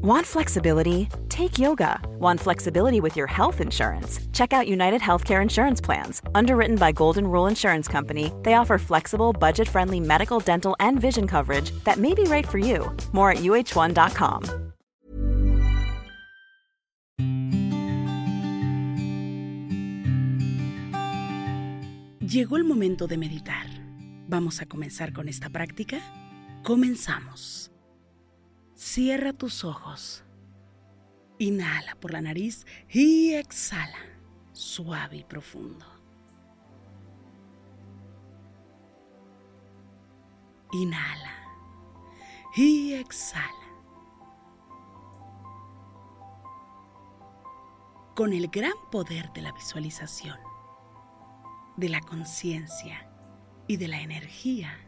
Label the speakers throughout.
Speaker 1: Want flexibility? Take yoga. Want flexibility with your health insurance? Check out United Healthcare Insurance Plans. Underwritten by Golden Rule Insurance Company, they offer flexible, budget friendly medical, dental, and vision coverage that may be right for you. More at uh1.com.
Speaker 2: Llegó el momento de meditar. ¿Vamos a comenzar con esta práctica? Comenzamos. Cierra tus ojos. Inhala por la nariz y exhala, suave y profundo. Inhala y exhala. Con el gran poder de la visualización, de la conciencia y de la energía,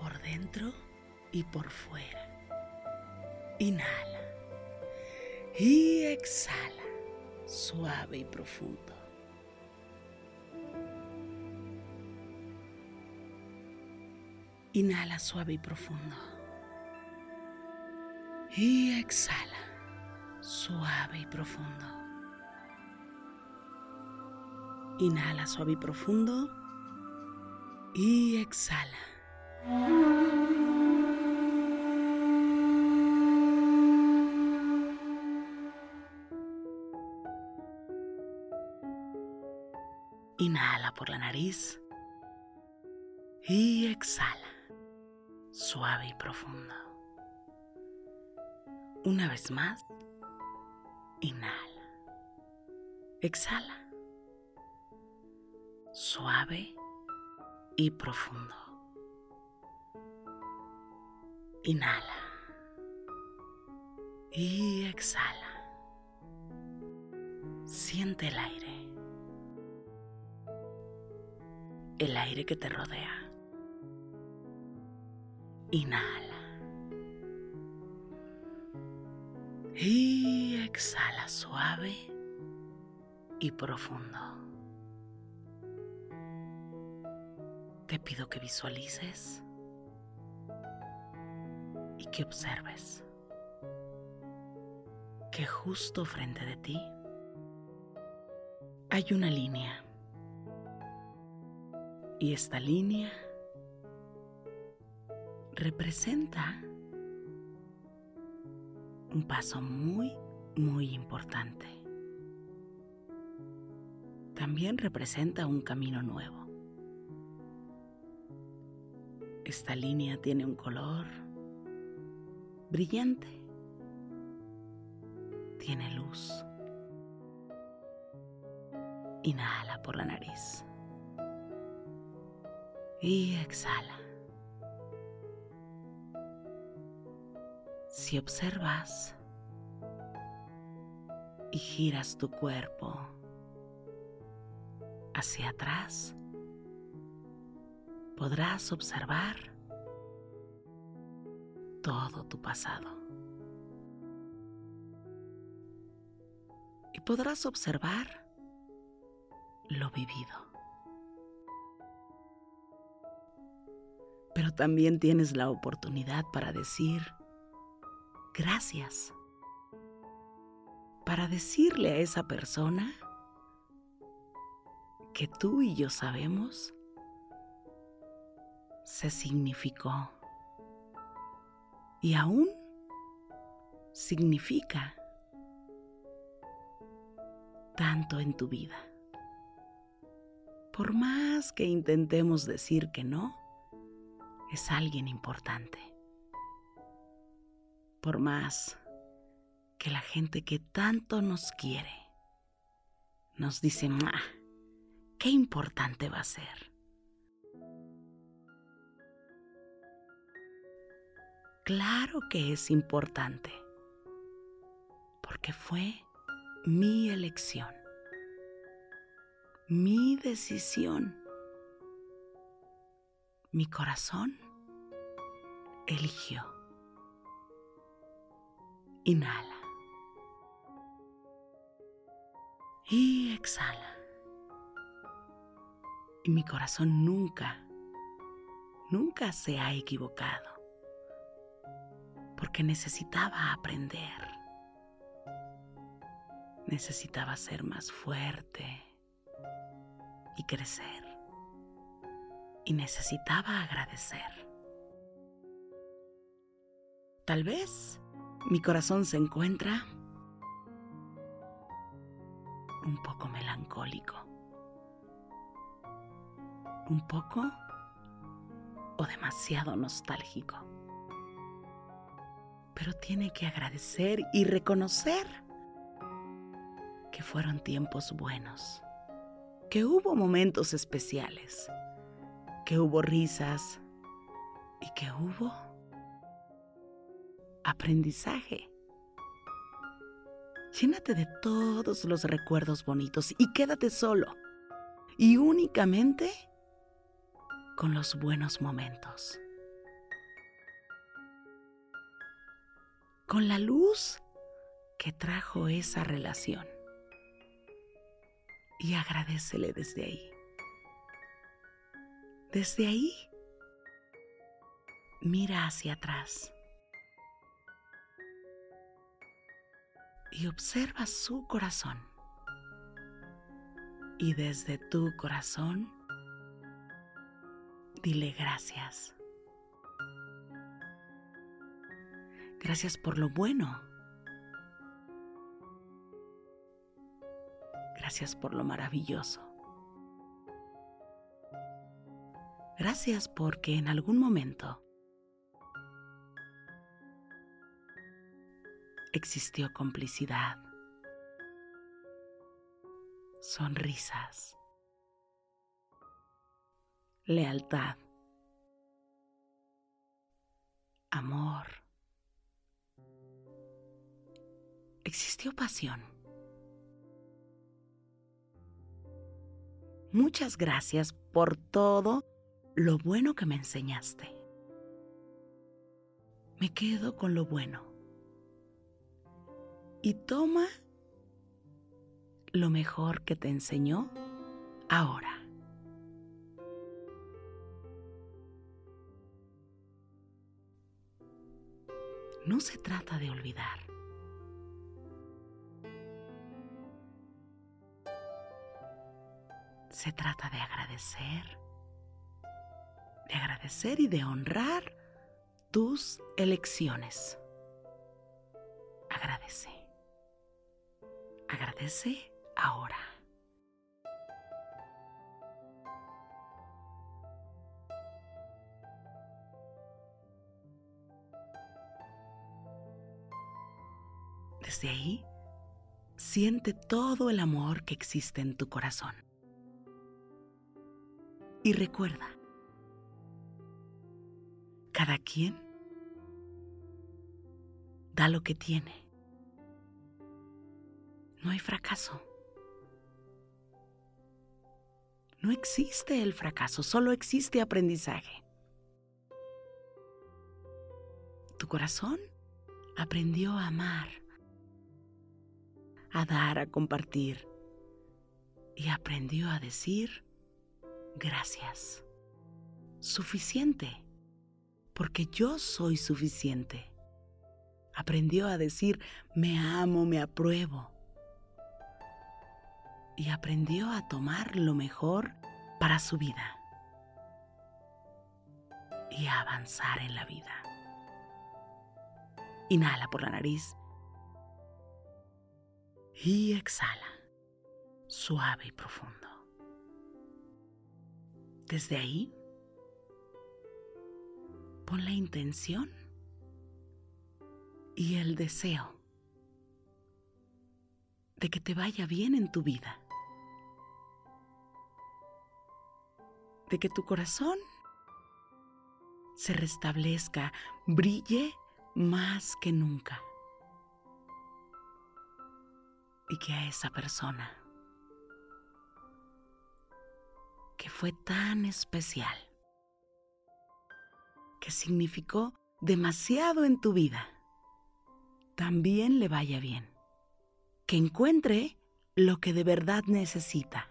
Speaker 2: por dentro y por fuera. Inhala y exhala, suave y profundo. Inhala suave y profundo. Y exhala, suave y profundo. Inhala suave y profundo. Y exhala. Inhala por la nariz y exhala, suave y profundo. Una vez más, inhala, exhala, suave y profundo. Inhala y exhala. Siente el aire. El aire que te rodea. Inhala. Y exhala suave y profundo. Te pido que visualices que observes que justo frente de ti hay una línea. Y esta línea representa un paso muy, muy importante. También representa un camino nuevo. Esta línea tiene un color brillante. Tiene luz. Inhala por la nariz. Y exhala. Si observas y giras tu cuerpo hacia atrás, podrás observar todo tu pasado. Y podrás observar lo vivido. Pero también tienes la oportunidad para decir gracias. Para decirle a esa persona que tú y yo sabemos se significó y aún significa tanto en tu vida. Por más que intentemos decir que no, es alguien importante. Por más que la gente que tanto nos quiere nos dice, ma, qué importante va a ser. Claro que es importante, porque fue mi elección, mi decisión. Mi corazón eligió. Inhala. Y exhala. Y mi corazón nunca, nunca se ha equivocado. Porque necesitaba aprender. Necesitaba ser más fuerte y crecer. Y necesitaba agradecer. Tal vez mi corazón se encuentra un poco melancólico, un poco o demasiado nostálgico. Pero tiene que agradecer y reconocer que fueron tiempos buenos, que hubo momentos especiales, que hubo risas y que hubo aprendizaje. Llénate de todos los recuerdos bonitos y quédate solo y únicamente con los buenos momentos. Con la luz que trajo esa relación. Y agradecele desde ahí. Desde ahí, mira hacia atrás y observa su corazón. Y desde tu corazón, dile gracias. Gracias por lo bueno. Gracias por lo maravilloso. Gracias porque en algún momento existió complicidad, sonrisas, lealtad, amor. Existió pasión. Muchas gracias por todo lo bueno que me enseñaste. Me quedo con lo bueno y toma lo mejor que te enseñó ahora. No se trata de olvidar. Se trata de agradecer, de agradecer y de honrar tus elecciones. Agradece. Agradece ahora. Desde ahí, siente todo el amor que existe en tu corazón. Y recuerda, cada quien da lo que tiene no hay fracaso. No existe el fracaso, solo existe aprendizaje. Tu corazón aprendió a amar, a dar, a compartir y aprendió a decir gracias. Suficiente, porque yo soy suficiente. Aprendió a decir me amo, me apruebo y aprendió a tomar lo mejor para su vida y a avanzar en la vida. Inhala por la nariz y exhala, suave y profundo. Desde ahí, pon la intención y el deseo de que te vaya bien en tu vida. de que tu corazón se restablezca, brille más que nunca y que a esa persona fue tan especial, que significó demasiado en tu vida, también le vaya bien, que encuentre lo que de verdad necesita.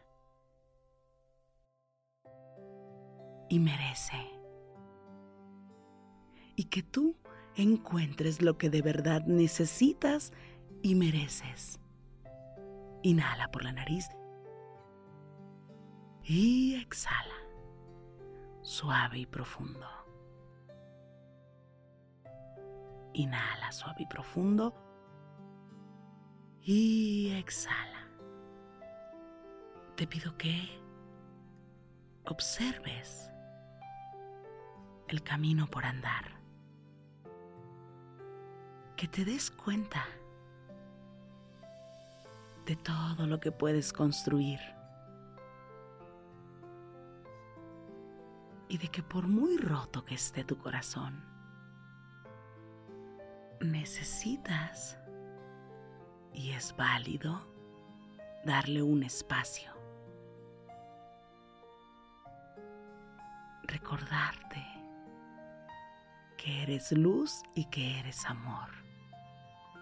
Speaker 2: Y merece, y que tú encuentres lo que de verdad necesitas y mereces. Inhala por la nariz y exhala, suave y profundo. Inhala suave y profundo y exhala. Te pido que observes el camino por andar. Que te des cuenta de todo lo que puedes construir. Y de que por muy roto que esté tu corazón, necesitas, y es válido, darle un espacio. Recordarte que eres luz y que eres amor,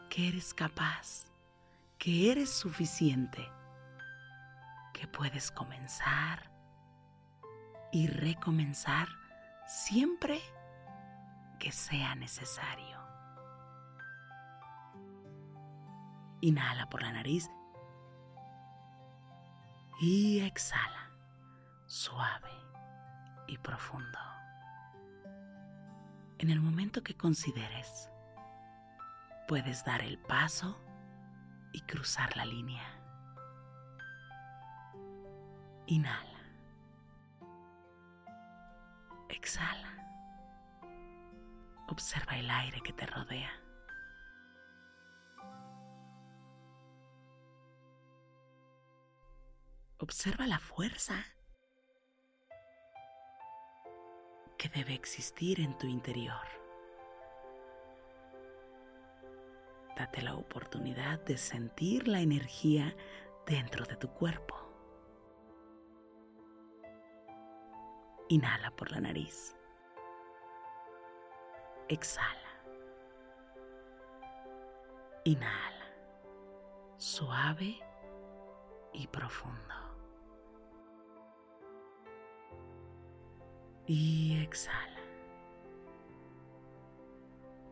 Speaker 2: que eres capaz que eres suficiente, que puedes comenzar y recomenzar siempre que sea necesario. Inhala por la nariz y exhala suave y profundo. En el momento que consideres, puedes dar el paso y cruzar la línea. Inhala. Observa el aire que te rodea. Observa la fuerza que debe existir en tu interior. Date la oportunidad de sentir la energía dentro de tu cuerpo. Inhala por la nariz. Exhala. Inhala. Suave y profundo. Y exhala.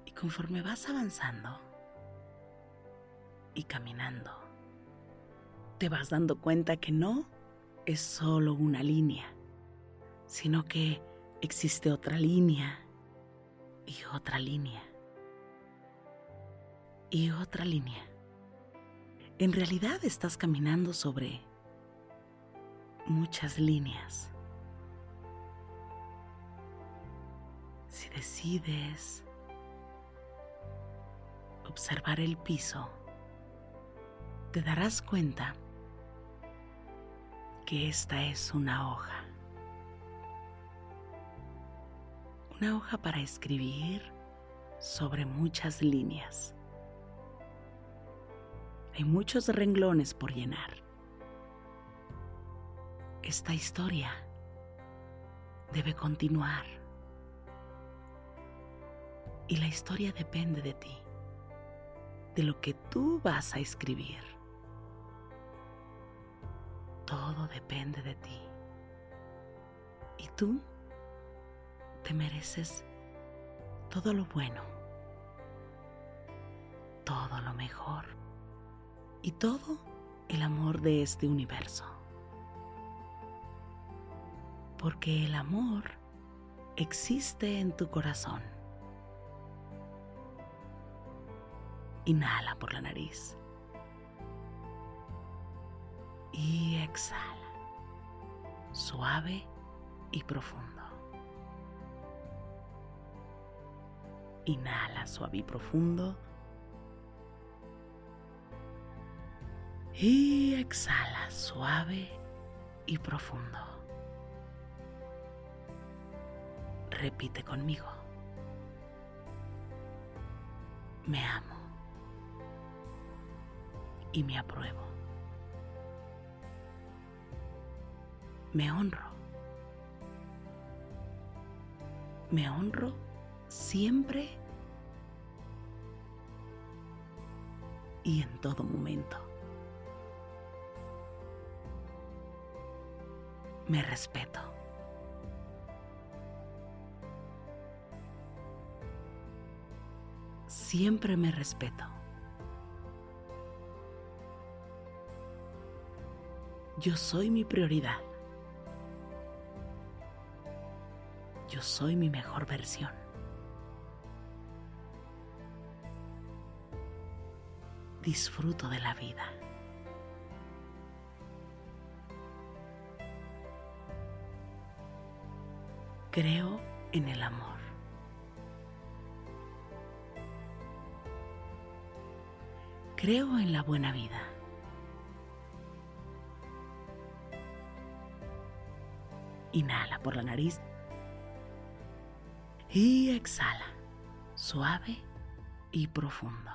Speaker 2: Y conforme vas avanzando, y caminando. Te vas dando cuenta que no es solo una línea, sino que existe otra línea y otra línea y otra línea. En realidad estás caminando sobre muchas líneas. Si decides observar el piso, te darás cuenta que esta es una hoja. Una hoja para escribir sobre muchas líneas. Hay muchos renglones por llenar. Esta historia debe continuar. Y la historia depende de ti, de lo que tú vas a escribir. Todo depende de ti. Y tú te mereces todo lo bueno, todo lo mejor y todo el amor de este universo. Porque el amor existe en tu corazón. Inhala por la nariz y exhala, suave y profundo. Inhala suave y profundo. Y exhala suave y profundo. Repite conmigo. Me amo y me apruebo. Me honro. Me honro siempre y en todo momento. Me respeto. Siempre me respeto. Yo soy mi prioridad. Yo soy mi mejor versión. Disfruto de la vida. Creo en el amor. Creo en la buena vida. Inhala por la nariz y exhala, suave y profundo.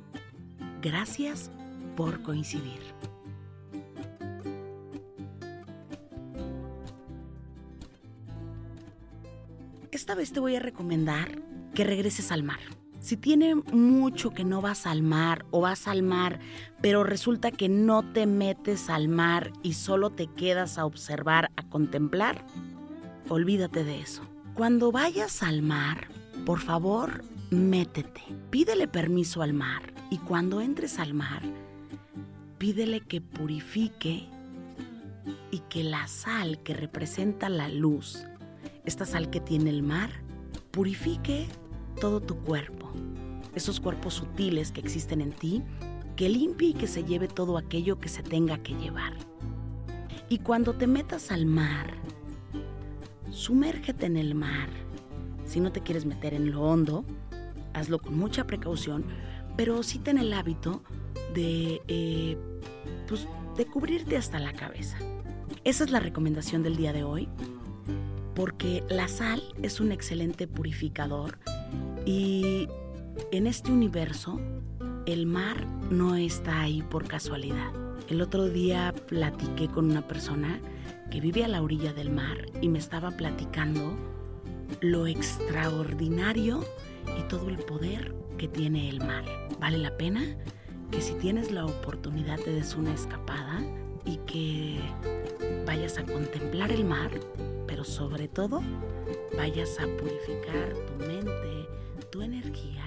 Speaker 2: Gracias por coincidir. Esta vez te voy a recomendar que regreses al mar. Si tiene mucho que no vas al mar o vas al mar, pero resulta que no te metes al mar y solo te quedas a observar, a contemplar, olvídate de eso. Cuando vayas al mar, por favor, métete. Pídele permiso al mar y cuando entres al mar, pídele que purifique y que la sal que representa la luz, esta sal que tiene el mar, purifique todo tu cuerpo, esos cuerpos sutiles que existen en ti, que limpie y que se lleve todo aquello que se tenga que llevar. Y cuando te metas al mar, sumérgete en el mar. Si no te quieres meter en lo hondo, hazlo con mucha precaución, pero sí ten el hábito de, eh, pues, de cubrirte hasta la cabeza. Esa es la recomendación del día de hoy porque la sal es un excelente purificador y en este universo el mar no está ahí por casualidad. El otro día platiqué con una persona que vive a la orilla del mar y me estaba platicando lo extraordinario y todo el poder que tiene el mar. Vale la pena que si tienes la oportunidad te des una escapada y que vayas a contemplar el mar pero sobre todo vayas a purificar tu mente, tu energía.